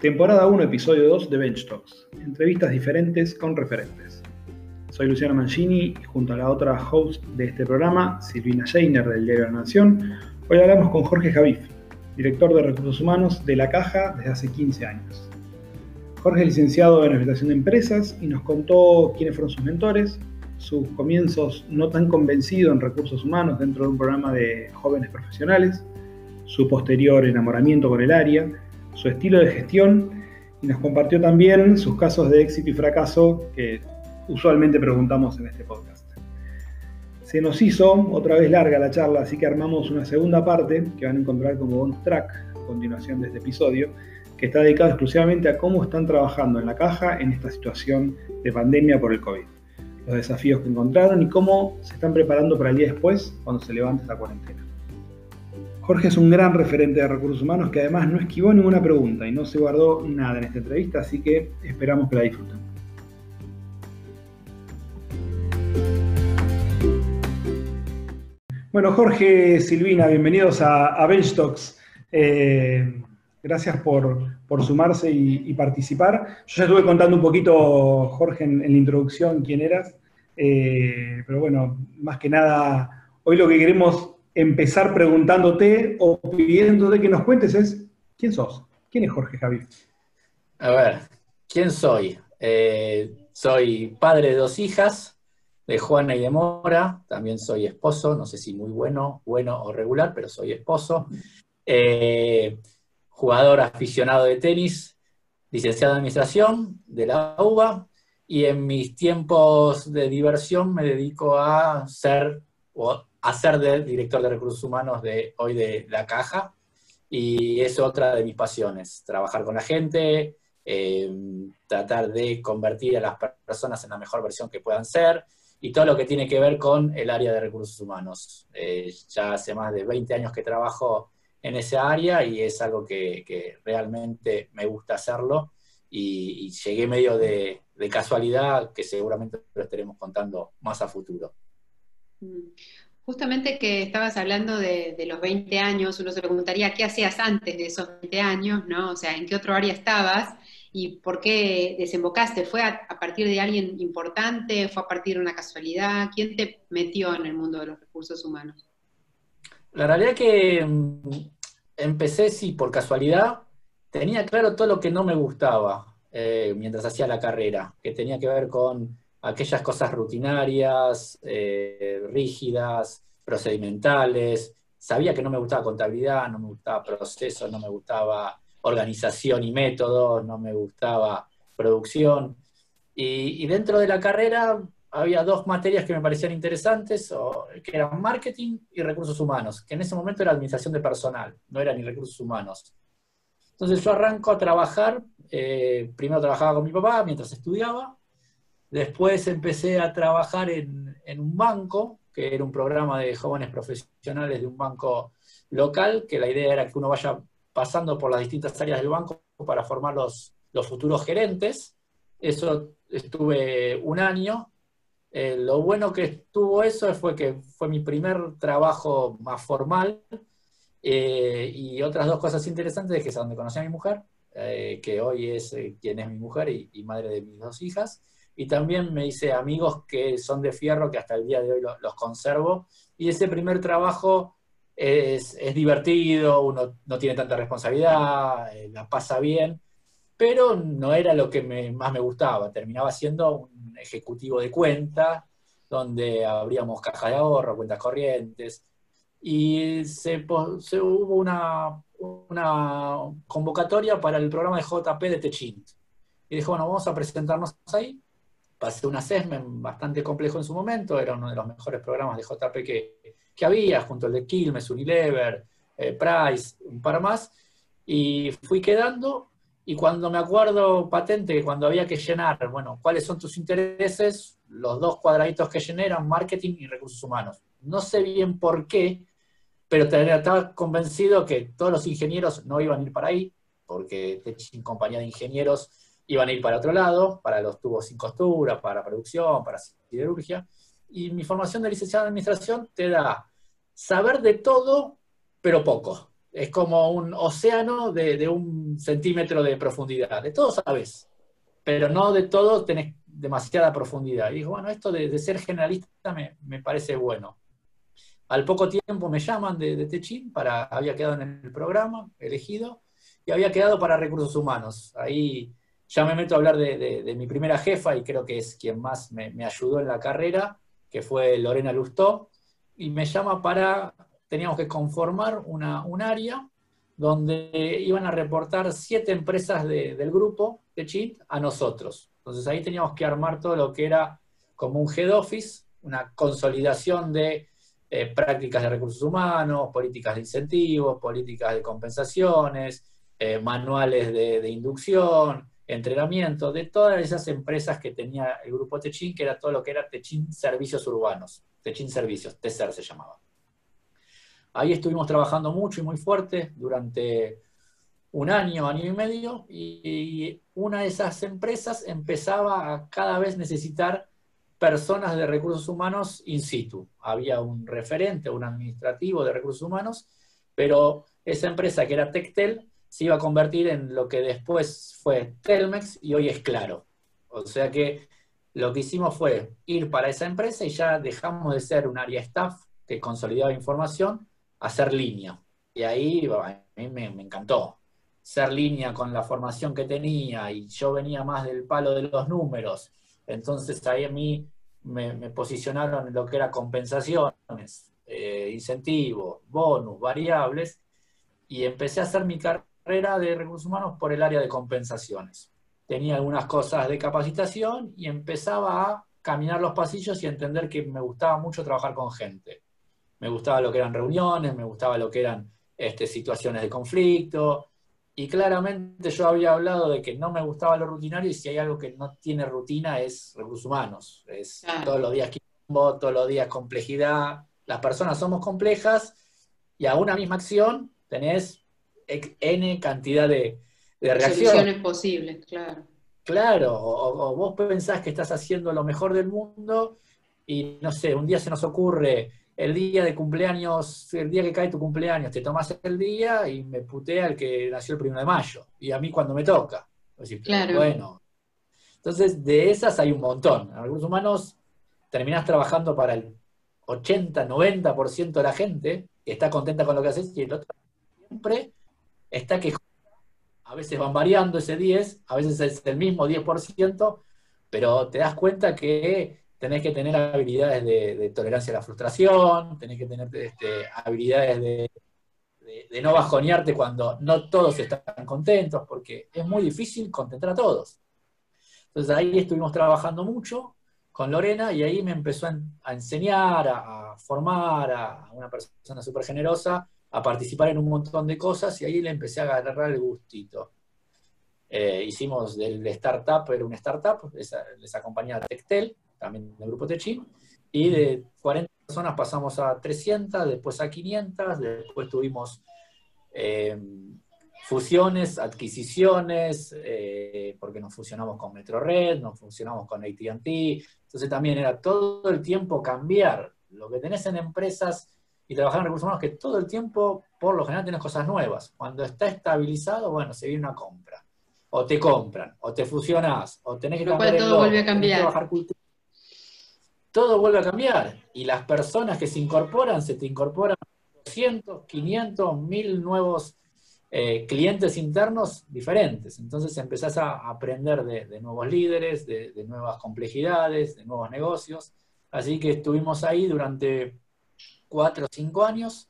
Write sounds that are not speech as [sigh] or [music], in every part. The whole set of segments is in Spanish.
Temporada 1, episodio 2 de Bench Talks. Entrevistas diferentes con referentes. Soy Luciano Mancini y junto a la otra host de este programa, Silvina Scheiner del Diario de la Nación, hoy hablamos con Jorge Javif, director de Recursos Humanos de La Caja desde hace 15 años. Jorge es licenciado en Administración de Empresas y nos contó quiénes fueron sus mentores, sus comienzos no tan convencido en recursos humanos dentro de un programa de jóvenes profesionales, su posterior enamoramiento con el área, su estilo de gestión y nos compartió también sus casos de éxito y fracaso que usualmente preguntamos en este podcast. Se nos hizo otra vez larga la charla, así que armamos una segunda parte que van a encontrar como bonus track a continuación de este episodio, que está dedicado exclusivamente a cómo están trabajando en la caja en esta situación de pandemia por el COVID, los desafíos que encontraron y cómo se están preparando para el día después cuando se levante esta cuarentena. Jorge es un gran referente de recursos humanos que además no esquivó ninguna pregunta y no se guardó nada en esta entrevista, así que esperamos que la disfruten. Bueno, Jorge, Silvina, bienvenidos a, a Bench Talks. Gracias por, sumarse y, participar. Yo ya estuve contando un poquito, Jorge, en, la introducción quién eras, eh, pero bueno, más que nada, hoy lo que queremos empezar preguntándote o pidiéndote que nos cuentes es, ¿quién sos? ¿Quién es Jorge Javier? A ver, ¿quién soy? Eh, soy padre de dos hijas, de Juana y de Mora, también soy esposo, no sé si muy bueno, bueno o regular, pero soy esposo. Eh, jugador aficionado de tenis, licenciado en administración de la UBA, y en mis tiempos de diversión me dedico a ser ser del director de recursos humanos de hoy de la caja. Y es otra de mis pasiones, trabajar con la gente, eh, tratar de convertir a las personas en la mejor versión que puedan ser y todo lo que tiene que ver con el área de recursos humanos. Eh, ya hace más de 20 años que trabajo en esa área y es algo que, realmente me gusta hacerlo y, llegué medio de, de, casualidad que seguramente lo estaremos contando más a futuro. Justamente que estabas hablando de, los 20 años, uno se preguntaría qué hacías antes de esos 20 años, ¿no? O sea, ¿en qué otro área estabas? ¿Y por qué desembocaste? ¿Fue a, partir de alguien importante? ¿Fue a partir de una casualidad? ¿Quién te metió en el mundo de los recursos humanos? La realidad es que mm, empecé, sí, por casualidad. Tenía claro todo lo que no me gustaba eh, mientras hacía la carrera, que tenía que ver con aquellas cosas rutinarias, eh, rígidas, procedimentales. Sabía que no me gustaba contabilidad, no me gustaba proceso, no me gustaba organización y método, no me gustaba producción. Y, dentro de la carrera había dos materias que me parecían interesantes, que eran marketing y recursos humanos, que en ese momento era administración de personal, no era ni recursos humanos. Entonces yo arranco a trabajar, eh, primero trabajaba con mi papá mientras estudiaba, Después empecé a trabajar en, un banco, que era un programa de jóvenes profesionales de un banco local, que la idea era que uno vaya pasando por las distintas áreas del banco para formar los, futuros gerentes. Eso estuve un año. Eh, lo bueno que estuvo eso fue que fue mi primer trabajo más formal. Eh, y otras dos cosas interesantes es que es donde conocí a mi mujer, eh, que hoy es quien es mi mujer y madre de mis dos hijas y también me hice amigos que son de fierro, que hasta el día de hoy los, conservo. Y ese primer trabajo es, divertido, uno no tiene tanta responsabilidad, eh, la pasa bien, pero no era lo que más me gustaba. Terminaba siendo un ejecutivo de cuentas, donde abríamos caja de ahorro, cuentas corrientes, y se, hubo una, una convocatoria para el programa de JP de Techint. Y dijo, bueno, vamos a presentarnos ahí pasé un assessment bastante complejo en su momento, era uno de los mejores programas de JP que, que había, junto al de Quilmes, Unilever, eh, Price, un par más, y fui quedando, y cuando me acuerdo patente, cuando había que llenar, bueno, ¿cuáles son tus intereses? Los dos cuadraditos que llené eran marketing y recursos humanos. No sé bien por qué, pero estaba convencido que todos los ingenieros no iban a ir para ahí, porque en compañía de ingenieros iban a ir para otro lado, para los tubos sin costura, para producción, para siderurgia. Y mi formación de licenciado en administración te da saber de todo, pero poco. es como un océano de, un centímetro de profundidad. De todo sabes, pero no de todo tenés demasiada profundidad. Y digo, bueno, esto de, ser generalista me, parece bueno. Al poco tiempo me llaman de, de Techín, para, había quedado en el programa, elegido, y había quedado para recursos humanos. Ahí ya me meto a hablar de, mi primera jefa, y creo que es quien más me, ayudó en la carrera, que fue Lorena Lustó, y me llama para teníamos que conformar una, un área donde iban a reportar siete empresas del grupo de Chint a nosotros. Entonces ahí teníamos que armar todo lo que era como un head office, una consolidación de eh, prácticas de recursos humanos, políticas de incentivos, políticas de compensaciones, eh, manuales de, inducción, entrenamiento, de todas esas empresas que tenía el grupo Techin, que era todo lo que era Techin Servicios Urbanos, Techin Servicios, TESER se llamaba. Ahí estuvimos trabajando mucho y muy fuerte durante un año, año y medio, y una de esas empresas empezaba a cada vez necesitar personas de recursos humanos in situ. Había un referente, un administrativo de recursos humanos, pero esa empresa que era Tectel se iba a convertir en lo que después fue Telmex y hoy es Claro. O sea que lo que hicimos fue ir para esa empresa y ya dejamos de ser un área staff que consolidaba información hacer línea. Y ahí a mí me, encantó. Ser línea con la formación que tenía y yo venía más del palo de los números. Entonces ahí a mí me, posicionaron en lo que era compensaciones, eh, incentivos, bonus, variables, y empecé a hacer mi carrera de recursos humanos por el área de compensaciones. Tenía algunas cosas de capacitación y empezaba a caminar los pasillos y entender que me gustaba mucho trabajar con gente. Me gustaba lo que eran reuniones, me gustaba lo que eran este, situaciones de conflicto, y claramente yo había hablado de que no me gustaba lo rutinario y si hay algo que no tiene rutina es recursos humanos, es todos los días quilombo, todos los días complejidad, las personas somos complejas y a una misma acción tenés N cantidad de, de reacciones. Soluciones posibles, claro. Claro, o, vos pensás que estás haciendo lo mejor del mundo y no sé, un día se nos ocurre el día de cumpleaños, el día que cae tu cumpleaños, te tomas el día y me putea el que nació el primero de mayo. Y a mí cuando me toca. claro. Bueno. Entonces, de esas hay un montón. En algunos humanos terminás trabajando para el 80, 90% de la gente que está contenta con lo que haces y el otro siempre está que a veces van variando ese 10, a veces es el mismo 10%, pero te das cuenta que tenés que tener habilidades de, tolerancia a la frustración, tenés que tener este, habilidades de, no bajonearte cuando no todos están contentos, porque es muy difícil contentar a todos. Entonces ahí estuvimos trabajando mucho con Lorena y ahí me empezó a, enseñar, a, formar a una persona súper generosa, a participar en un montón de cosas y ahí le empecé a agarrar el gustito. Eh, hicimos del startup, era una startup, esa compañía Tectel, también del grupo Techin, y de 40 personas pasamos a 300, después a 500, después tuvimos eh, fusiones, adquisiciones, eh, porque nos fusionamos con MetroRed, nos fusionamos con ATT, entonces también era todo el tiempo cambiar lo que tenés en empresas y trabajar en recursos humanos, que todo el tiempo, por lo general, tenés cosas nuevas. Cuando está estabilizado, bueno, se viene una compra. O te compran, o te fusionás, o tenés que cambiar todo vuelve a cambiar todo vuelve a cambiar. Y las personas que se incorporan, se te incorporan 200, 500, 1000 nuevos eh, clientes internos diferentes. Entonces empezás a aprender de, nuevos líderes, de, nuevas complejidades, de nuevos negocios. Así que estuvimos ahí durante cuatro o cinco años.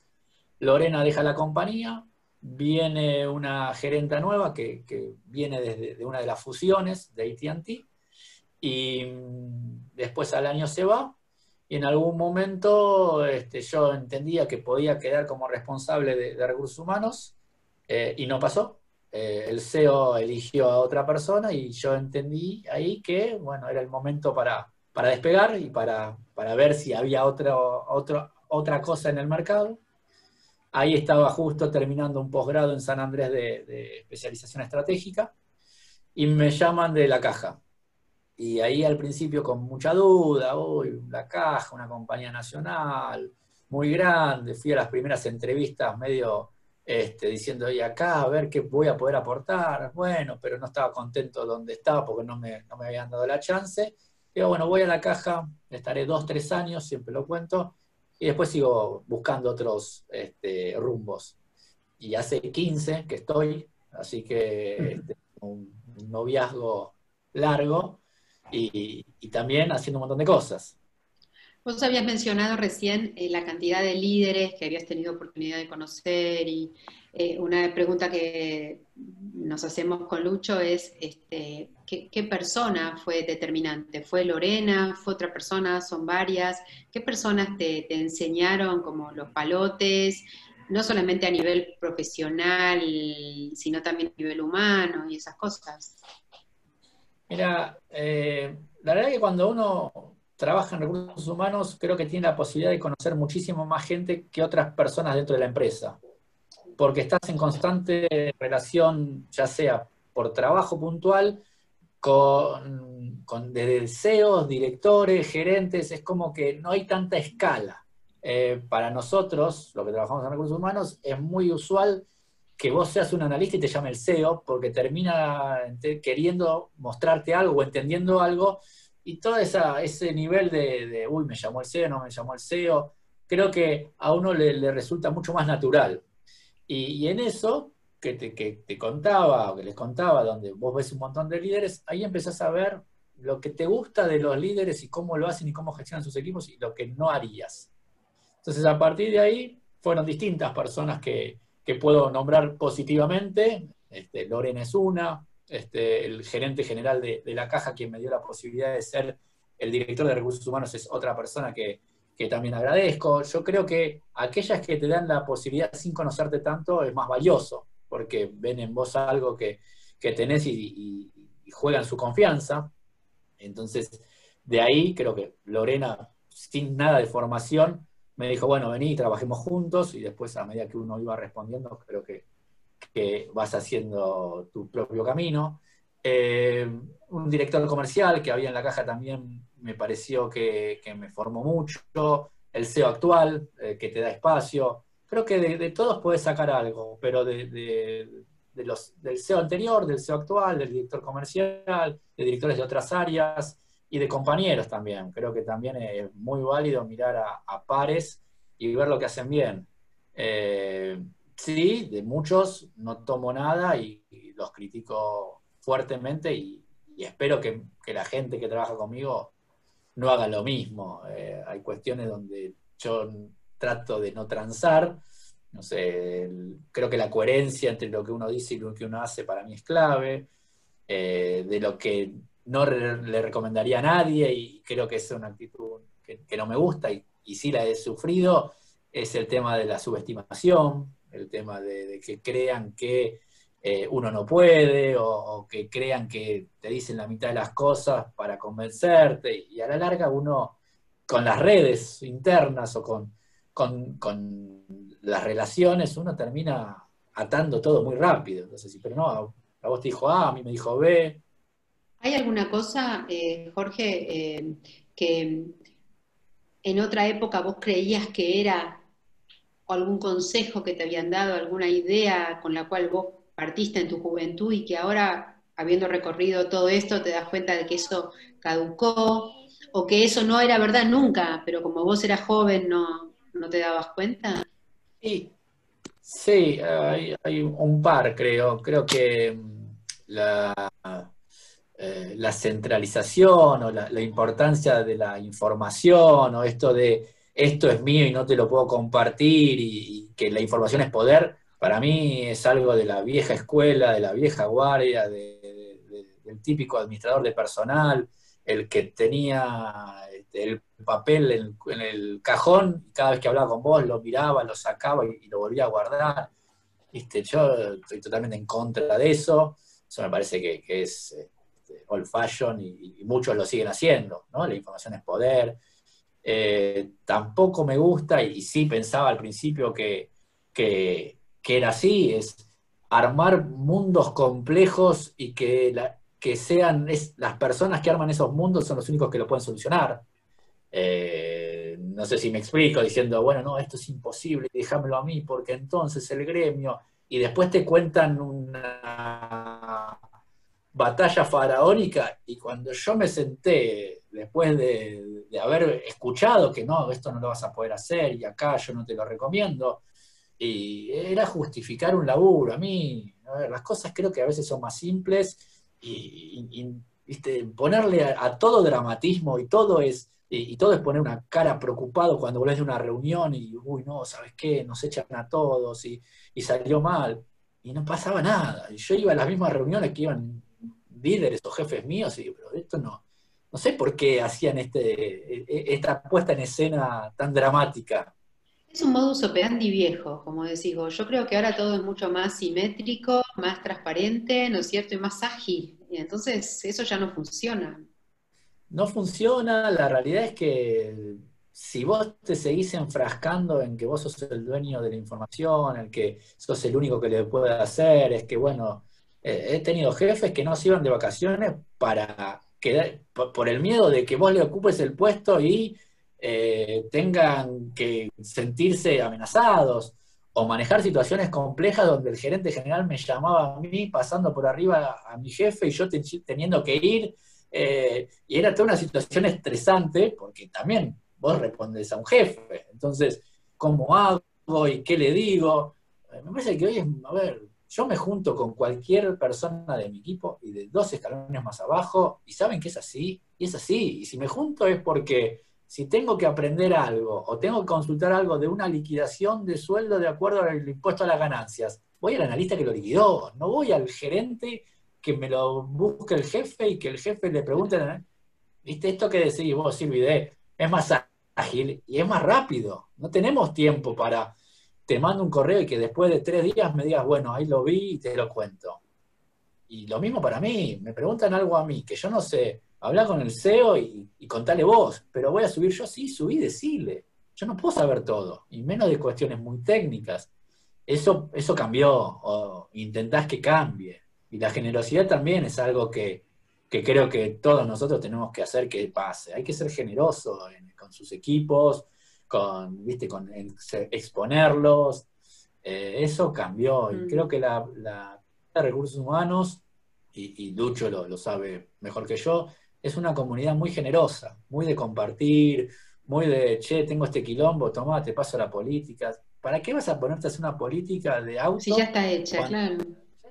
Lorena deja la compañía, viene una gerenta nueva que, viene desde de una de las fusiones de ATT y mm, después al año se va y en algún momento este, yo entendía que podía quedar como responsable de, recursos humanos eh, y no pasó. Eh, el CEO eligió a otra persona y yo entendí ahí que bueno, era el momento para, para despegar y para, para ver si había otra otra cosa en el mercado. Ahí estaba justo terminando un posgrado en San Andrés de, de especialización estratégica y me llaman de la caja y ahí al principio con mucha duda, uy, la caja, una compañía nacional, muy grande, fui a las primeras entrevistas medio este, diciendo, y acá a ver qué voy a poder aportar, bueno, pero no estaba contento donde estaba porque no me, no me habían dado la chance. Digo, bueno, voy a la caja, estaré dos, tres años, siempre lo cuento, y después sigo buscando otros este, rumbos. Y hace 15 que estoy, así que este, un, noviazgo largo y, también haciendo un montón de cosas. Vos habías mencionado recién eh, la cantidad de líderes que habías tenido oportunidad de conocer y eh, una pregunta que nos hacemos con Lucho es, este, ¿qué, persona fue determinante? ¿Fue Lorena? ¿Fue otra persona? ¿Son varias? ¿Qué personas te, te enseñaron como los palotes? No solamente a nivel profesional, sino también a nivel humano y esas cosas. Mira, eh, la verdad que cuando uno trabaja en recursos humanos, creo que tiene la posibilidad de conocer muchísimo más gente que otras personas dentro de la empresa porque estás en constante relación, ya sea por trabajo puntual, con, con deseos, directores, gerentes, es como que no hay tanta escala. Eh, para nosotros, lo que trabajamos en recursos humanos, es muy usual que vos seas un analista y te llame el CEO, porque termina queriendo mostrarte algo o entendiendo algo, y todo ese nivel de, uy, me llamó el CEO, no me llamó el CEO, creo que a uno le resulta mucho más natural. Y, en eso que te, contaba, o que les contaba, donde vos ves un montón de líderes, ahí empezás a ver lo que te gusta de los líderes y cómo lo hacen y cómo gestionan sus equipos y lo que no harías. Entonces, a partir de ahí, fueron distintas personas que, puedo nombrar positivamente. Este, Loren es una, este, el gerente general de, la caja, quien me dio la posibilidad de ser el director de recursos humanos, es otra persona que, que también agradezco. Yo creo que aquellas que te dan la posibilidad sin conocerte tanto es más valioso, porque ven en vos algo que, tenés y, juegan su confianza. Entonces, de ahí creo que Lorena, sin nada de formación, me dijo, bueno, vení, trabajemos juntos, y después a medida que uno iba respondiendo, creo que, vas haciendo tu propio camino. Eh, un director comercial que había en la caja también me pareció que, me formó mucho, el SEO actual, eh, que te da espacio. Creo que de, todos puedes sacar algo, pero de, los, del SEO anterior, del SEO actual, del director comercial, de directores de otras áreas y de compañeros también. Creo que también es muy válido mirar a, pares y ver lo que hacen bien. Eh, sí, de muchos no tomo nada y, los critico fuertemente y, espero que, que, la gente que trabaja conmigo no haga lo mismo. Eh, hay cuestiones donde yo trato de no transar. No sé, creo que la coherencia entre lo que uno dice y lo que uno hace para mí es clave. Eh, de lo que no le recomendaría a nadie y creo que es una actitud que, no me gusta y, y, sí la he sufrido, es el tema de la subestimación, el tema de que crean que eh, uno no puede o, que crean que te dicen la mitad de las cosas para convencerte y a la larga uno con las redes internas o con, con, las relaciones uno termina atando todo muy rápido. Entonces, pero no, a vos te dijo A, a mí me dijo B. ¿Hay alguna cosa, eh, Jorge, eh, que en otra época vos creías que era o algún consejo que te habían dado, alguna idea con la cual vos partiste en tu juventud y que ahora, habiendo recorrido todo esto, te das cuenta de que eso caducó o que eso no era verdad nunca, pero como vos eras joven no, no te dabas cuenta? Sí, sí hay, un par, creo. Creo que mm, la, eh, la centralización o la, importancia de la información o esto de esto es mío y no te lo puedo compartir y que la información es poder, para mí es algo de la vieja escuela, de la vieja guardia, del típico administrador de personal, el que tenía este, el papel en, el cajón y cada vez que hablaba con vos lo miraba, lo sacaba y, lo volvía a guardar. Yo estoy totalmente en contra de eso. Eso me parece que, es este, old fashion y, muchos lo siguen haciendo. La información es poder. Eh, tampoco me gusta, y, sí pensaba al principio que, que era así, es armar mundos complejos y que, que sean las personas que arman esos mundos son los únicos que lo pueden solucionar. Eh, no sé si me explico, diciendo, bueno, no, esto es imposible, déjamelo a mí, porque entonces el gremio, y después te cuentan una batalla faraónica, y cuando yo me senté, después de, haber escuchado que no, esto no lo vas a poder hacer, y acá yo no te lo recomiendo, y era justificar un laburo. A mí, las cosas creo que a veces son más simples, y, ponerle a todo dramatismo y todo es y, todo es poner una cara preocupado cuando volvés de una reunión y, uy, no, ¿sabes qué? Nos echan a todos y, salió mal. Y no pasaba nada. Y yo iba a las mismas reuniones que iban líderes o jefes míos y digo, pero esto no, no sé por qué hacían este, e, e, esta puesta en escena tan dramática. Es un modus operandi viejo, como decís vos. Yo creo que ahora todo es mucho más simétrico, más transparente, ¿no es cierto? Y más ágil. Y entonces eso ya no funciona no funciona, la realidad es que si vos te seguís enfrascando en que vos sos el dueño de la información, el que sos el único que le puede hacer, es que bueno, eh, he tenido jefes que no se iban de vacaciones para quedar, por, el miedo de que vos le ocupes el puesto y eh, tengan que sentirse amenazados o manejar situaciones complejas donde el gerente general me llamaba a mí pasando por arriba a mi jefe y yo teniendo que ir eh, y era toda una situación estresante, porque también vos respondes a un jefe. Entonces, ¿cómo hago y qué le digo? Me parece que hoy es, a ver, yo me junto con cualquier persona de mi equipo y de dos escalones más abajo, y saben que es así, y es así. Y si me junto es porque si tengo que aprender algo o tengo que consultar algo de una liquidación de sueldo de acuerdo al impuesto a las ganancias, voy al analista que lo liquidó, no voy al gerente que me lo busque el jefe y que el jefe le pregunte, ¿viste esto que decís vos, Silvi? es más ágil y es más rápido. No tenemos tiempo para, te mando un correo y que después de tres días me digas, bueno, ahí lo vi y te lo cuento. Y lo mismo para mí, me preguntan algo a mí que yo no sé, habla con el CEO y, y contale vos, pero voy a subir yo, sí, subí, decirle. Yo no puedo saber todo, y menos de cuestiones muy técnicas. Eso, eso cambió, o intentás que cambie. Y la generosidad también es algo que, creo que todos nosotros tenemos que hacer que pase. Hay que ser generoso con sus equipos, con, ¿viste? con exponerlos. Eh, eso cambió. Y mm. creo que la, la de recursos humanos, y, Lucho lo, sabe mejor que yo, es una comunidad muy generosa, muy de compartir, muy de, che, tengo este quilombo, toma, te paso la política. ¿Para qué vas a ponerte a hacer una política de auto? Si ya está hecha, claro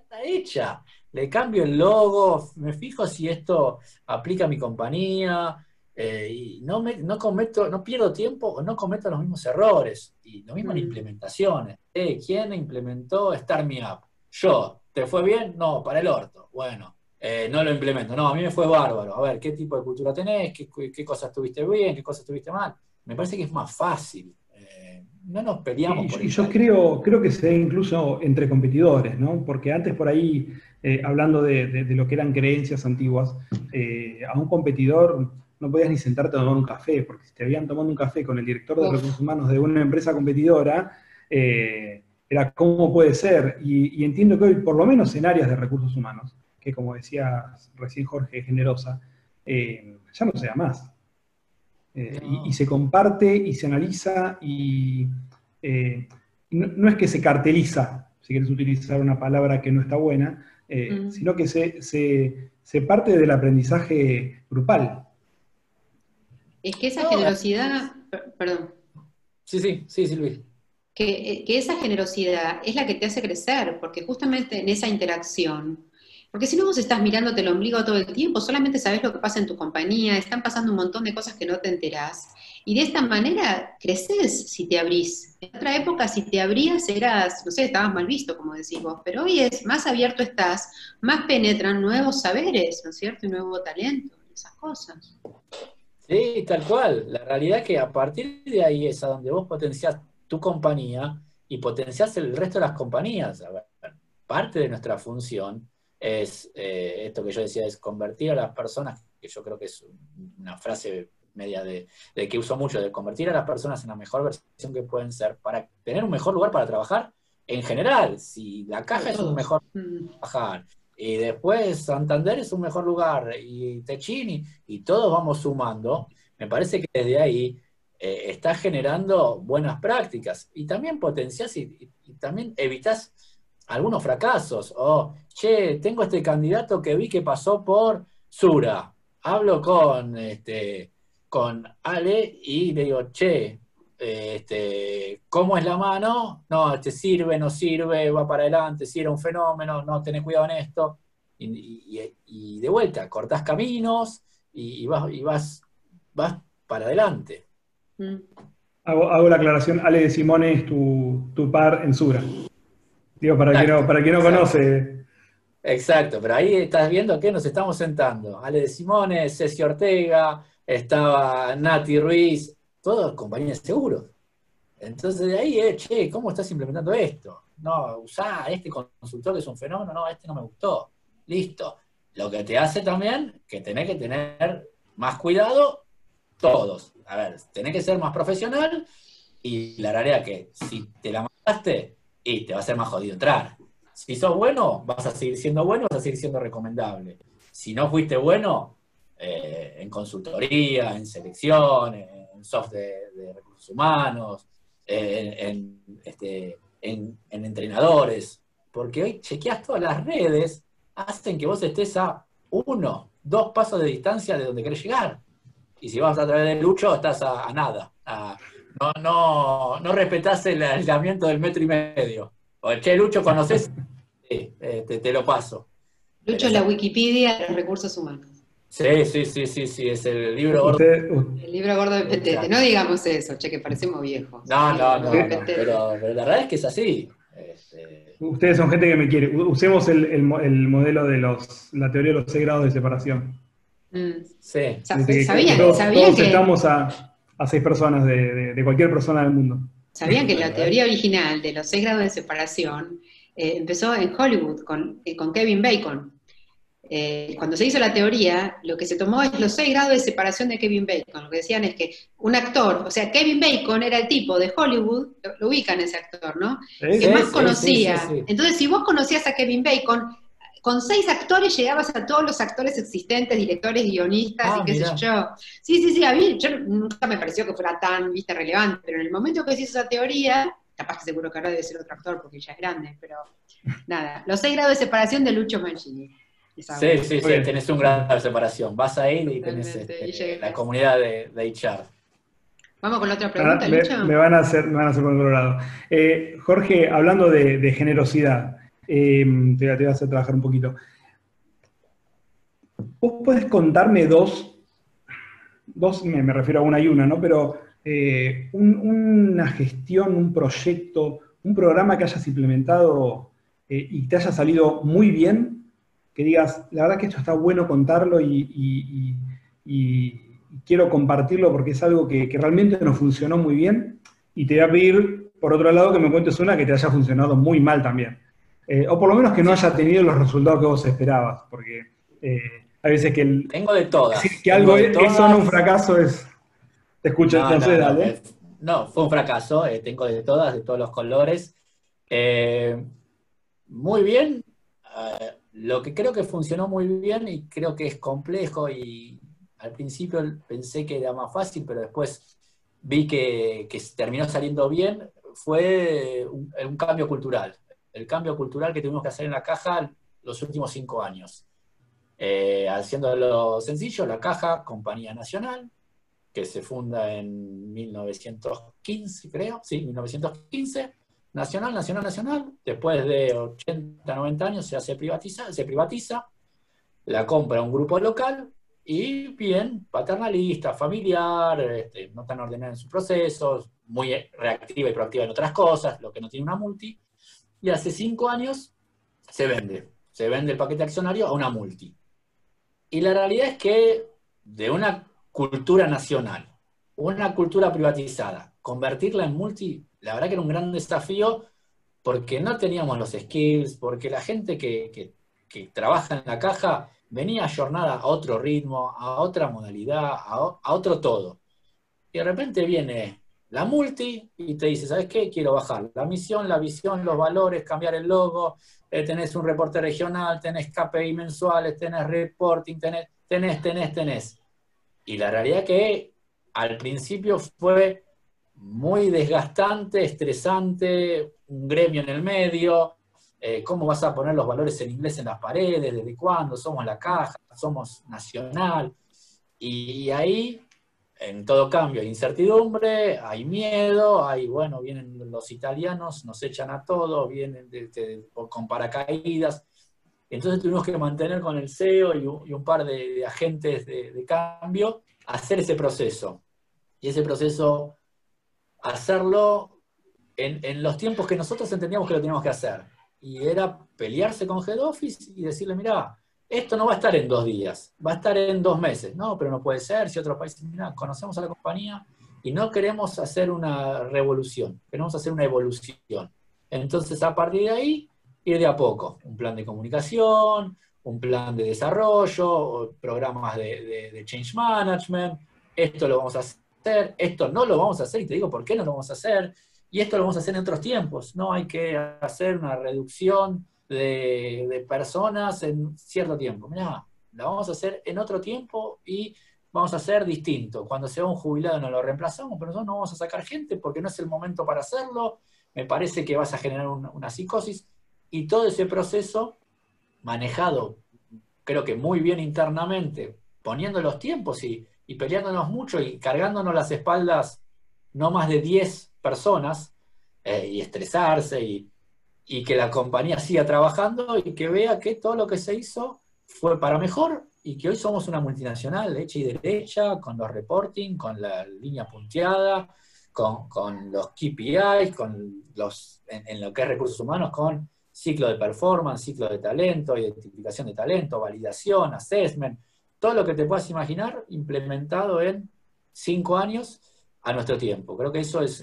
está hecha. Le cambio el logo, me fijo si esto aplica a mi compañía, eh, y no, me, no cometo, no pierdo tiempo o no cometo los mismos errores. Y lo mismo en mm. implementaciones. Eh, ¿Quién implementó Start Me Up? Yo. ¿Te fue bien? No, para el orto. Bueno, eh, no lo implemento. No, a mí me fue bárbaro. A ver, ¿qué tipo de cultura tenés? ¿Qué, qué cosas tuviste bien? ¿Qué cosas tuviste mal? Me parece que es más fácil no nos peleamos. por y yo creo, creo que se ve incluso entre competidores, ¿no? Porque antes por ahí, hablando de, lo que eran creencias antiguas, a un competidor no podías ni sentarte a tomar un café, porque si te habían tomado un café con el director de recursos humanos de una empresa competidora, eh, era cómo puede ser. Y, entiendo que hoy, por lo menos en áreas de recursos humanos, que como decía recién Jorge Generosa, ya no sea más. Eh, y, se comparte y se analiza y eh, no, es que se carteliza, si quieres utilizar una palabra que no está buena, eh, mm. sino que se, parte del aprendizaje grupal. Es que esa generosidad, perdón. Sí, sí, sí, Silvia. Que, que, esa generosidad es la que te hace crecer, porque justamente en esa interacción porque si no vos estás mirándote el ombligo todo el tiempo, solamente sabes lo que pasa en tu compañía, están pasando un montón de cosas que no te enterás. Y de esta manera creces si te abrís. En otra época, si te abrías, eras, no sé, estabas mal visto, como decís vos, pero hoy es más abierto estás, más penetran nuevos saberes, ¿no es cierto? Y nuevo talento, esas cosas. Sí, tal cual. La realidad es que a partir de ahí es a donde vos potenciás tu compañía y potenciás el resto de las compañías. A ver, parte de nuestra función es eh, esto que yo decía, es convertir a las personas, que yo creo que es una frase media de, que uso mucho, de convertir a las personas en la mejor versión que pueden ser para tener un mejor lugar para trabajar en general. Si la caja es un mejor mm. trabajar, y después Santander es un mejor lugar, y Techini, y todos vamos sumando, me parece que desde ahí eh, estás generando buenas prácticas y también potencias y, también evitas algunos fracasos. O, che, tengo este candidato que vi que pasó por Sura. Hablo con, este, con Ale y le digo, che, este, ¿cómo es la mano? No, te este, sirve, no sirve, va para adelante, si era un fenómeno, no, tenés cuidado en esto. Y, de vuelta, cortás caminos y, vas, y vas, vas para adelante. Mm. Hago, la aclaración, Ale de Simone es tu, par en Sura. Digo, para quien no, para quien no conoce. Exacto, pero ahí estás viendo que nos estamos sentando. Ale de Simone, Ceci Ortega, estaba Nati Ruiz, todos compañías de seguros. Entonces de ahí, eh, che, ¿cómo estás implementando esto? No, usá este consultor es un fenómeno, no, este no me gustó. Listo. Lo que te hace también que tenés que tener más cuidado todos. A ver, tenés que ser más profesional y la realidad que si te la mandaste, y te va a ser más jodido entrar. Si sos bueno, vas a seguir siendo bueno, vas a seguir siendo recomendable. Si no fuiste bueno, eh, en consultoría, en selección, en soft de, recursos humanos, este, en, entrenadores, porque hoy chequeas todas las redes, hacen que vos estés a uno, dos pasos de distancia de donde querés llegar. Y si vas a través de Lucho, estás a, nada. no, no, no respetás el aislamiento del metro y medio. O, che, Lucho, ¿conoces? [laughs] Sí, eh, te, lo paso. Lucho es la Wikipedia de los recursos humanos. Sí, sí, sí, sí, sí, es el libro gordo. El libro gordo de Petete. No digamos eso, che, que parecemos viejos. No, no, no, pero, la verdad es que es así. Este, Ustedes son gente que me quiere. Usemos el, modelo de los, la teoría de los seis grados de separación. Mm. Sí. ¿Sabían, todos, estamos a, seis personas de, cualquier persona del mundo. ¿Sabían que la teoría original de los seis grados de separación eh, empezó en Hollywood con, eh, con Kevin Bacon? Eh, cuando se hizo la teoría, lo que se tomó es los seis grados de separación de Kevin Bacon. Lo que decían es que un actor, o sea, Kevin Bacon era el tipo de Hollywood, lo, ubican ese actor, ¿no? que más conocía. Entonces, si vos conocías a Kevin Bacon, con seis actores llegabas a todos los actores existentes, directores, guionistas y ah, qué sé yo. Sí, sí, sí, a mí yo nunca me pareció que fuera tan, viste, relevante, pero en el momento que se hizo esa teoría, capaz que seguro que ahora debe ser otro actor porque ya es grande, pero nada, los seis grados de separación de Lucho Mancini. Sí, sí, sí, tenés un de separación. Vas a ir y tenés este, la comunidad de, de HR. Vamos con la otra pregunta, ah, me, me, van a hacer, me van a hacer por otro lado. Eh, Jorge, hablando de, generosidad, eh, te, voy a hacer trabajar un poquito. ¿Vos podés contarme dos, dos me, refiero a una y una, ¿no? Pero eh, una gestión, un proyecto, un programa que hayas implementado y te haya salido muy bien que digas, la verdad que esto está bueno contarlo y, quiero compartirlo porque es algo que, realmente nos funcionó muy bien. Y te voy a pedir, por otro lado, que me cuentes una que te haya funcionado muy mal también. Eh, o por lo menos que no haya tenido los resultados que vos esperabas, porque eh, hay veces que... El, Tengo de todas. Decir que algo es, eso no un fracaso es... Te escucho, no, entonces dale. No, fue un fracaso, eh, tengo de todas, de todos los colores. muy bien, lo que creo que funcionó muy bien y creo que es complejo y al principio pensé que era más fácil, pero después vi que, terminó saliendo bien, fue un, cambio cultural. El cambio cultural que tuvimos que hacer en la caja los últimos cinco años. Eh, haciéndolo sencillo, la caja, compañía nacional, que se funda en 1915, creo, sí, 1915 nacional, nacional, nacional, después de 80, 90 años se hace privatiza, se privatiza, la compra un grupo local y bien, paternalista, familiar, este, no tan ordenada en sus procesos, muy reactiva y proactiva en otras cosas, lo que no tiene una multi, y hace cinco años se vende, se vende el paquete accionario a una multi. Y la realidad es que de una cultura nacional, una cultura privatizada, convertirla en multi la verdad que era un gran desafío porque no teníamos los skills, porque la gente que, trabaja en la caja venía a jornada a otro ritmo, a otra modalidad, a, otro todo. Y de repente viene la multi y te dice, ¿sabes qué? Quiero bajar la misión, la visión, los valores, cambiar el logo, eh, tenés un reporte regional, tenés KPI mensuales, tenés reporting, tenés, tenés, tenés, tenés. Y la realidad que al principio fue muy desgastante, estresante, un gremio en el medio, eh, cómo vas a poner los valores en inglés en las paredes, desde cuándo, somos la caja, somos nacional. Y, ahí, en todo cambio, hay incertidumbre, hay miedo, hay, bueno, vienen los italianos, nos echan a todos, vienen con paracaídas. Entonces tuvimos que mantener con el CEO y un, par de, agentes de, cambio, hacer ese proceso. Y ese proceso, hacerlo en, en los tiempos que nosotros entendíamos que lo teníamos que hacer y era pelearse con Head Office y decirle, mira, esto no va a estar en dos días, va a estar en dos meses. No, pero no puede ser, si otros países, mira, conocemos a la compañía y no queremos hacer una revolución, queremos hacer una evolución. Entonces, a partir de ahí, ir de a poco, un plan de comunicación, un plan de desarrollo, programas de, de change management, esto lo vamos a hacer, esto no lo vamos a hacer, y te digo por qué no lo vamos a hacer, y esto lo vamos a hacer en otros tiempos, no hay que hacer una reducción de, personas en cierto tiempo. Mirá, la vamos a hacer en otro tiempo y vamos a hacer distinto. Cuando sea un jubilado no lo reemplazamos, pero nosotros no vamos a sacar gente porque no es el momento para hacerlo. Me parece que vas a generar una, psicosis. Y todo ese proceso manejado, creo que muy bien internamente, poniendo los tiempos y, y peleándonos mucho y cargándonos las espaldas no más de 10 personas eh, y estresarse y, que la compañía siga trabajando y que vea que todo lo que se hizo fue para mejor y que hoy somos una multinacional hecha y derecha, con los reporting, con la línea punteada, con, los KPIs, con los, en, lo que es recursos humanos, con ciclo de performance, ciclo de talento, identificación de talento, validación, assessment, todo lo que te puedas imaginar implementado en cinco años a nuestro tiempo. Creo que eso es,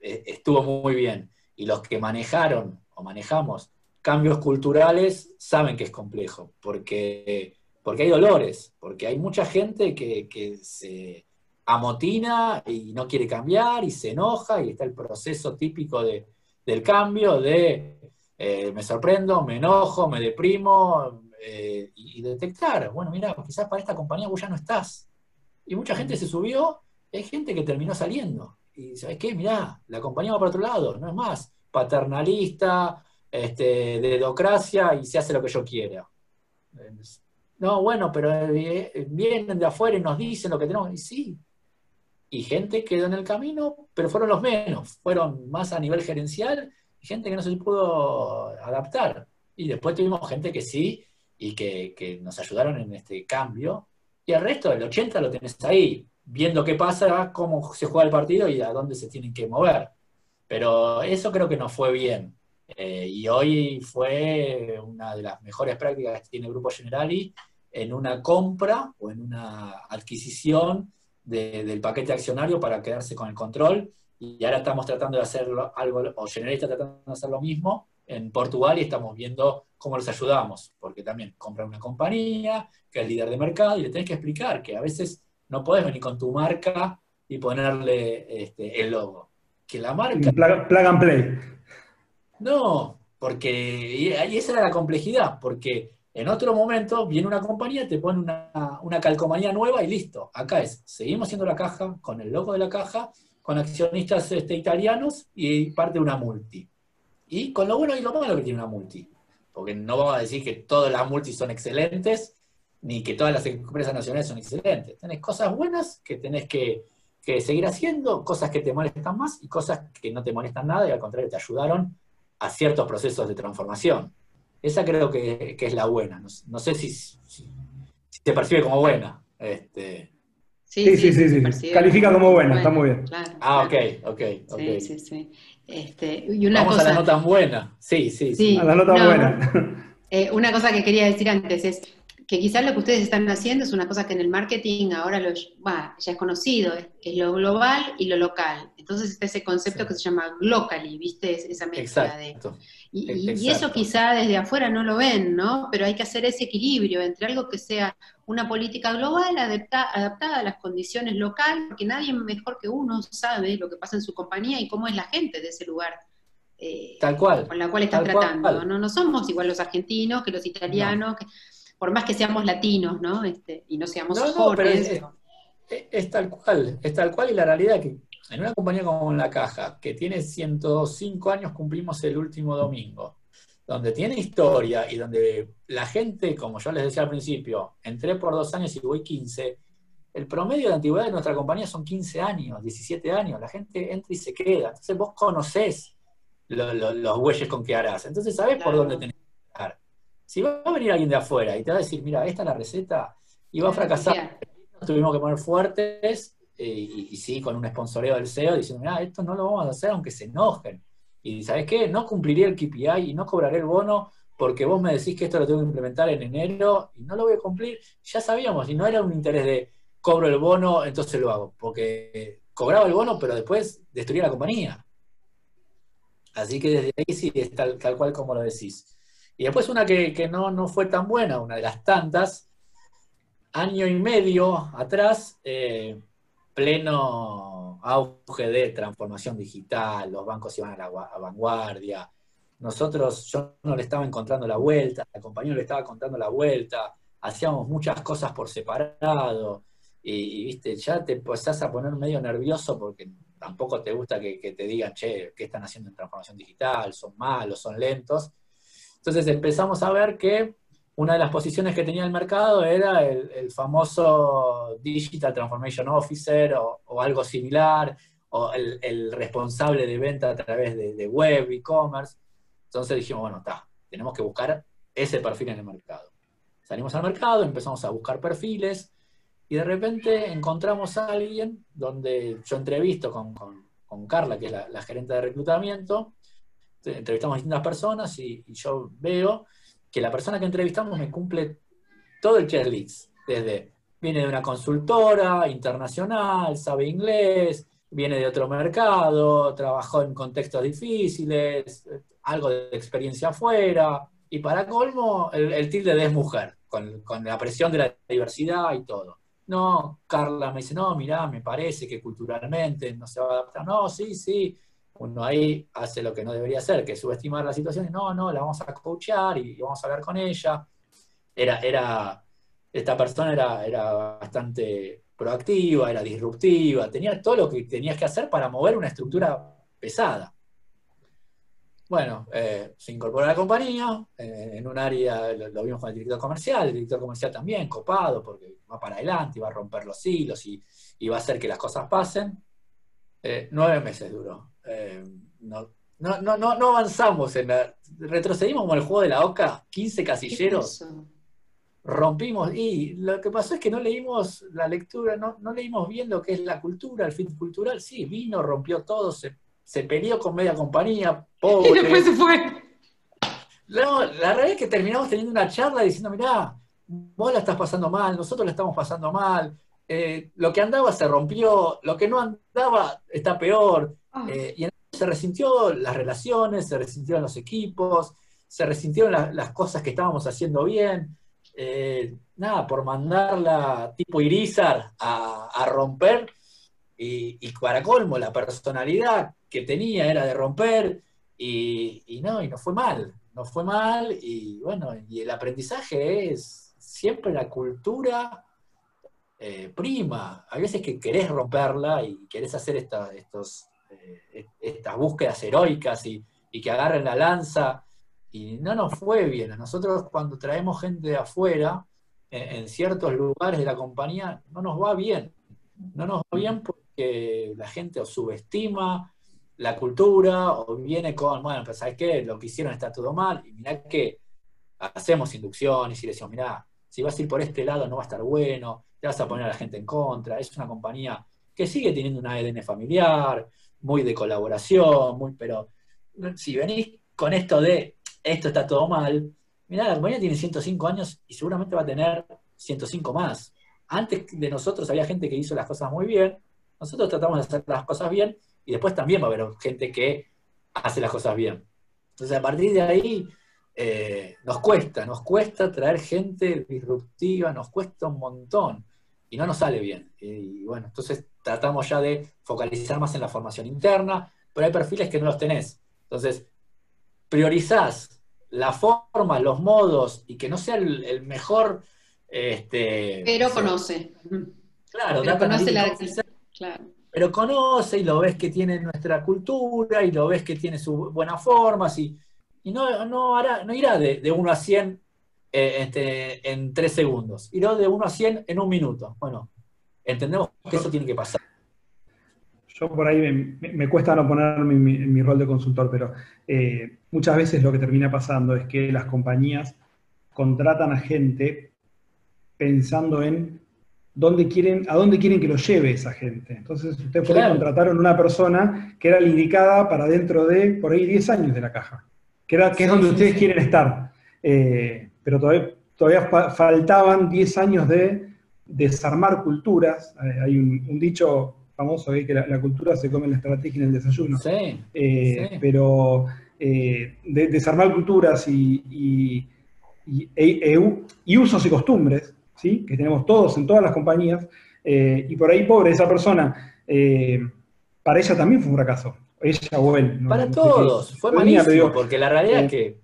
eh, estuvo muy bien. Y los que manejaron o manejamos cambios culturales saben que es complejo, porque, porque hay dolores, porque hay mucha gente que, se amotina y no quiere cambiar y se enoja y está el proceso típico del cambio de eh, me sorprendo, me enojo, me deprimo eh, y, detectar, bueno, mira, quizás para esta compañía vos ya no estás. Y mucha gente se subió hay gente que terminó saliendo. Y ¿sabes qué? Mirá, la compañía va para otro lado, no es más paternalista, este, de dedocracia y se hace lo que yo quiera. No, bueno, pero eh, vienen de afuera y nos dicen lo que tenemos. Y sí. Y gente quedó en el camino, pero fueron los menos. Fueron más a nivel gerencial gente que no se pudo adaptar. Y después tuvimos gente que sí y que, que nos ayudaron en este cambio. Y el resto, el 80 lo tenés ahí viendo qué pasa, cómo se juega el partido y a dónde se tienen que mover. Pero eso creo que no fue bien. Eh, y hoy fue una de las mejores prácticas que tiene Grupo Generali en una compra o en una adquisición del paquete accionario para quedarse con el control. Y ahora estamos tratando de hacer algo, o Generali está tratando de hacer lo mismo en Portugal y estamos viendo cómo los ayudamos, porque también compran una compañía que es líder de mercado y le tenés que explicar que a veces no podés venir con tu marca y ponerle este, el logo. Que la marca. Plug, and play. No, porque ahí esa era la complejidad, porque en otro momento viene una compañía, te pone una, calcomanía nueva y listo. Acá es, seguimos siendo la caja, con el logo de la caja, con accionistas este, italianos y parte de una multi. Y con lo bueno y lo malo que tiene una multi. Porque no vamos a decir que todas las multis son excelentes, ni que todas las empresas nacionales son excelentes. Tenés cosas buenas que tenés que, seguir haciendo, cosas que te molestan más y cosas que no te molestan nada y al contrario te ayudaron a ciertos procesos de transformación. Esa creo que, es la buena. No, sé si, si, se percibe como buena. Este... Sí, sí, sí, sí, Califica como buena, está muy bien. ah, ok, ok. Sí, sí, sí. Este, y una Vamos a la nota buena. Sí, sí, sí. A la nota buena. Eh, una cosa que quería decir antes es, que quizás lo que ustedes están haciendo es una cosa que en el marketing ahora lo, ya es conocido, es, lo global y lo local. Entonces está ese concepto que se llama glocally, ¿viste? Esa mezcla de... Y, y, eso quizá desde afuera no lo ven, ¿no? Pero hay que hacer ese equilibrio entre algo que sea una política global adaptada a las condiciones locales, porque nadie mejor que uno sabe lo que pasa en su compañía y cómo es la gente de ese lugar. Eh, tal cual. Con la cual están tratando. ¿no? no somos igual los argentinos que los italianos. Que, por más que seamos latinos, ¿no? Este, y no seamos jóvenes. Es, tal cual, es tal cual y la realidad que en una compañía como La Caja, que tiene 105 años, cumplimos el último domingo, donde tiene historia y donde la gente, como yo les decía al principio, entré por dos años y voy 15, el promedio de antigüedad de nuestra compañía son 15 años, 17 años, la gente entra y se queda, entonces vos conocés los bueyes con que harás, entonces sabés por dónde tenés que estar. Si va a venir alguien de afuera y te va a decir, mira, esta es la receta, y va a fracasar, tuvimos que poner fuertes, eh, y, sí, con un sponsoreo del CEO, diciendo, mira, esto no lo vamos a hacer aunque se enojen. Y ¿sabes qué? No cumpliré el KPI y no cobraré el bono porque vos me decís que esto lo tengo que implementar en enero y no lo voy a cumplir. Ya sabíamos, y no era un interés de cobro el bono, entonces lo hago, porque cobraba el bono, pero después destruía la compañía. Así que desde ahí sí es tal, cual como lo decís. Y después una que, no, no, fue tan buena, una de las tantas, año y medio atrás, eh, pleno auge de transformación digital, los bancos iban a la vanguardia, nosotros, yo no le estaba encontrando la vuelta, la compañía le estaba contando la vuelta, hacíamos muchas cosas por separado, y, viste, ya te empezás a poner medio nervioso porque tampoco te gusta que, te digan, che, ¿qué están haciendo en transformación digital? ¿Son malos? ¿Son lentos? Entonces empezamos a ver que una de las posiciones que tenía el mercado era el, famoso Digital Transformation Officer o, algo similar, o el, responsable de venta a través de, web, e-commerce. Entonces dijimos, bueno, está, tenemos que buscar ese perfil en el mercado. Salimos al mercado, empezamos a buscar perfiles y de repente encontramos a alguien donde yo entrevisto con, Carla, que es la, gerente de reclutamiento, entrevistamos a distintas personas y yo veo que la persona que entrevistamos me cumple todo el checklist, desde viene de una consultora internacional, sabe inglés, viene de otro mercado, trabajó en contextos difíciles, algo de experiencia afuera, y para colmo, el, tilde de es mujer, con, con, la presión de la diversidad y todo. No, Carla me dice, no, mirá, me parece que culturalmente no se va a adaptar. No, sí, sí, uno ahí hace lo que no debería hacer, que es subestimar la situación y no, no, la vamos a coachear y vamos a hablar con ella. Era, era, esta persona era, era bastante proactiva, era disruptiva, tenía todo lo que tenías que hacer para mover una estructura pesada. Bueno, eh, se incorporó a la compañía, eh, en un área lo, vimos con el director comercial, el director comercial también, copado, porque va para adelante, va a romper los hilos y, va a hacer que las cosas pasen. Eh, nueve meses duró. Eh, no, no, no, no, avanzamos, en retrocedimos como el juego de la OCA, 15 casilleros, rompimos, y lo que pasó es que no leímos la lectura, no, no leímos bien lo que es la cultura, el fin cultural, sí, vino, rompió todo, se, se peleó con media compañía, pobre. Y después se fue. No, la realidad es que terminamos teniendo una charla diciendo, mirá, vos la estás pasando mal, nosotros la estamos pasando mal, eh, lo que andaba se rompió, lo que no andaba está peor. Ah. Eh, y se resintió las relaciones, se resintieron los equipos, se resintieron las cosas que estábamos haciendo bien. Eh, nada, por mandarla tipo Irizar a, romper. Y, y, para colmo, la personalidad que tenía era de romper. Y, no, y no fue mal. No fue mal. Y bueno, y el aprendizaje es siempre la cultura eh, prima. Hay veces que querés romperla y querés hacer estos, estas búsquedas heroicas y, que agarren la lanza. Y no nos fue bien. Nosotros cuando traemos gente de afuera, en, ciertos lugares de la compañía, no nos va bien. No nos va bien porque la gente o subestima la cultura o viene con, bueno, pues ¿sabes qué? Lo que hicieron está todo mal. Y mirá que hacemos inducciones y le decimos, mirá, si vas a ir por este lado no va a estar bueno te vas a poner a la gente en contra. Es una compañía que sigue teniendo un ADN familiar, muy de colaboración, muy, pero si venís con esto de esto está todo mal, mirá, la compañía tiene 105 años y seguramente va a tener 105 más. Antes de nosotros había gente que hizo las cosas muy bien, nosotros tratamos de hacer las cosas bien y después también va a haber gente que hace las cosas bien. Entonces a partir de ahí eh, nos cuesta, nos cuesta traer gente disruptiva, nos cuesta un montón y no nos sale bien. Y bueno, entonces tratamos ya de focalizar más en la formación interna, pero hay perfiles que no los tenés. Entonces, priorizás la forma, los modos y que no sea el, mejor... Este, pero conoce. Claro, Pero conoce la- Claro. pero conoce y lo ves que tiene nuestra cultura y lo ves que tiene sus buenas formas y, y no, no, hará, no irá de, de 1 a 100 eh, este, en 3 segundos, irá de 1 a 100 en un minuto. Bueno, entendemos que eso tiene que pasar. Yo por ahí me, cuesta no ponerme en mi, en mi rol de consultor, pero eh, muchas veces lo que termina pasando es que las compañías contratan a gente pensando en dónde quieren, a dónde quieren que lo lleve esa gente. Entonces, ustedes por ahí Claro. contrataron una persona que era la indicada para dentro de por ahí 10 años de la caja, que, era, que es donde sí, ustedes sí. quieren estar. Eh, pero todavía, todavía fa- faltaban 10 años de desarmar culturas. Eh, hay un, un dicho famoso ahí que la, la cultura se come en la estrategia y en el desayuno. Sí, Eh, Sí. Pero eh, de- desarmar culturas y, y- y- e- e- y usos y costumbres, ¿sí? que tenemos todos en todas las compañías, eh, y por ahí, pobre, esa persona, para ella también fue un fracaso. Ella o él. no- para no todos, fue malísimo, porque la realidad es que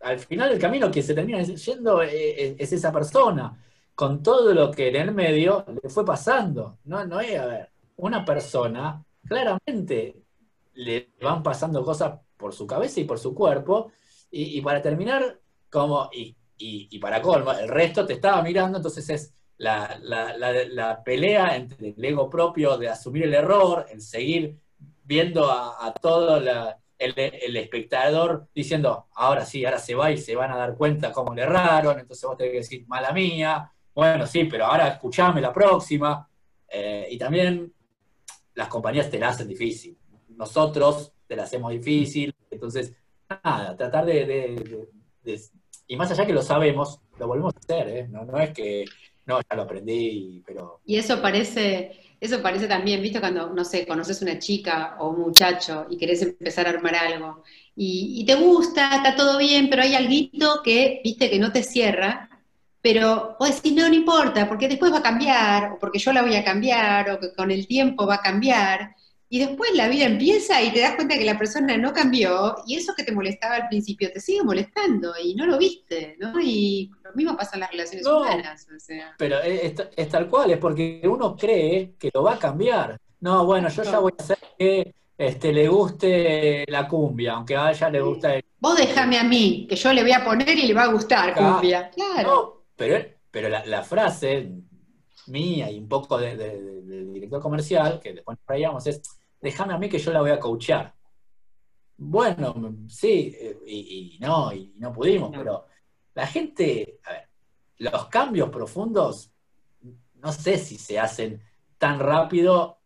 al final del camino que se termina yendo eh, es esa persona, con todo lo que en el medio le fue pasando. No, no es, a ver, una persona, claramente le van pasando cosas por su cabeza y por su cuerpo, y, para terminar, como, y, y- y para colmo, el resto te estaba mirando, entonces es la, pelea entre el ego propio de asumir el error, el seguir viendo a, a todo la- el, el espectador diciendo, ahora sí, ahora se va y se van a dar cuenta cómo le erraron, entonces vos tenés que decir, mala mía, bueno, sí, pero ahora escuchame la próxima. Eh, y también las compañías te la hacen difícil. Nosotros te la hacemos difícil. Entonces, nada, tratar de, Y más allá que lo sabemos, lo volvemos a hacer, ¿eh? No, no es que, no, ya lo aprendí, pero... Y eso parece, eso parece también, ¿viste? Cuando, no sé, conoces una chica o un muchacho y querés empezar a armar algo y, te gusta, está todo bien, pero hay algo que, viste, que no te cierra, pero vos decís, no, no importa, porque después va a cambiar, o porque yo la voy a cambiar, o que con el tiempo va a cambiar, y después la vida empieza y te das cuenta que la persona no cambió, y eso que te molestaba al principio te sigue molestando, y no lo viste, ¿no? Y lo mismo pasa en las relaciones No. humanas, o sea. Pero es, tal cual, es porque uno cree que lo va a cambiar. No, bueno, yo ya voy a hacer que este, le guste la cumbia, aunque a ella le gusta el... Vos déjame a mí, que yo le voy a poner y le va a gustar Claro. cumbia. Claro. No, pero, pero la, la frase mía y un poco de- de- de- del director comercial, que después nos reíamos, es, déjame a mí que yo la voy a coachear. Bueno, sí, y, y no, y no pudimos, No. pero la gente, a ver, los cambios profundos, no sé si se hacen tan rápido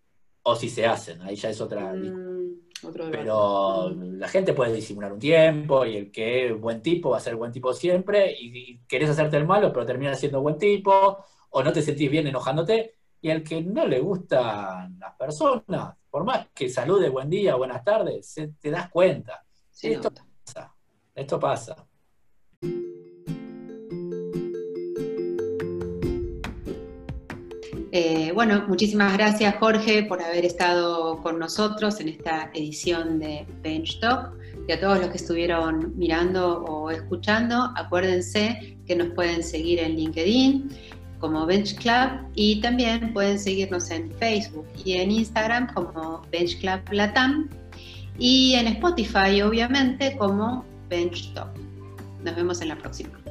o si se hacen, ahí ya es otra Mm, otro pero la gente puede disimular un tiempo y el que es buen tipo va a ser buen tipo siempre y, y querés hacerte el malo pero terminas siendo buen tipo o no te sentís bien enojándote y el que no le gustan las personas, por más que salude buen día, buenas tardes, se- te das cuenta. Se esto nota. pasa, esto pasa. Eh, bueno, muchísimas gracias Jorge por haber estado con nosotros en esta edición de Bench Talk. Y a todos los que estuvieron mirando o escuchando, acuérdense que nos pueden seguir en LinkedIn como Bench Club y también pueden seguirnos en Facebook y en Instagram como Bench Club Latam y en Spotify obviamente como Bench Talk. Nos vemos en la próxima.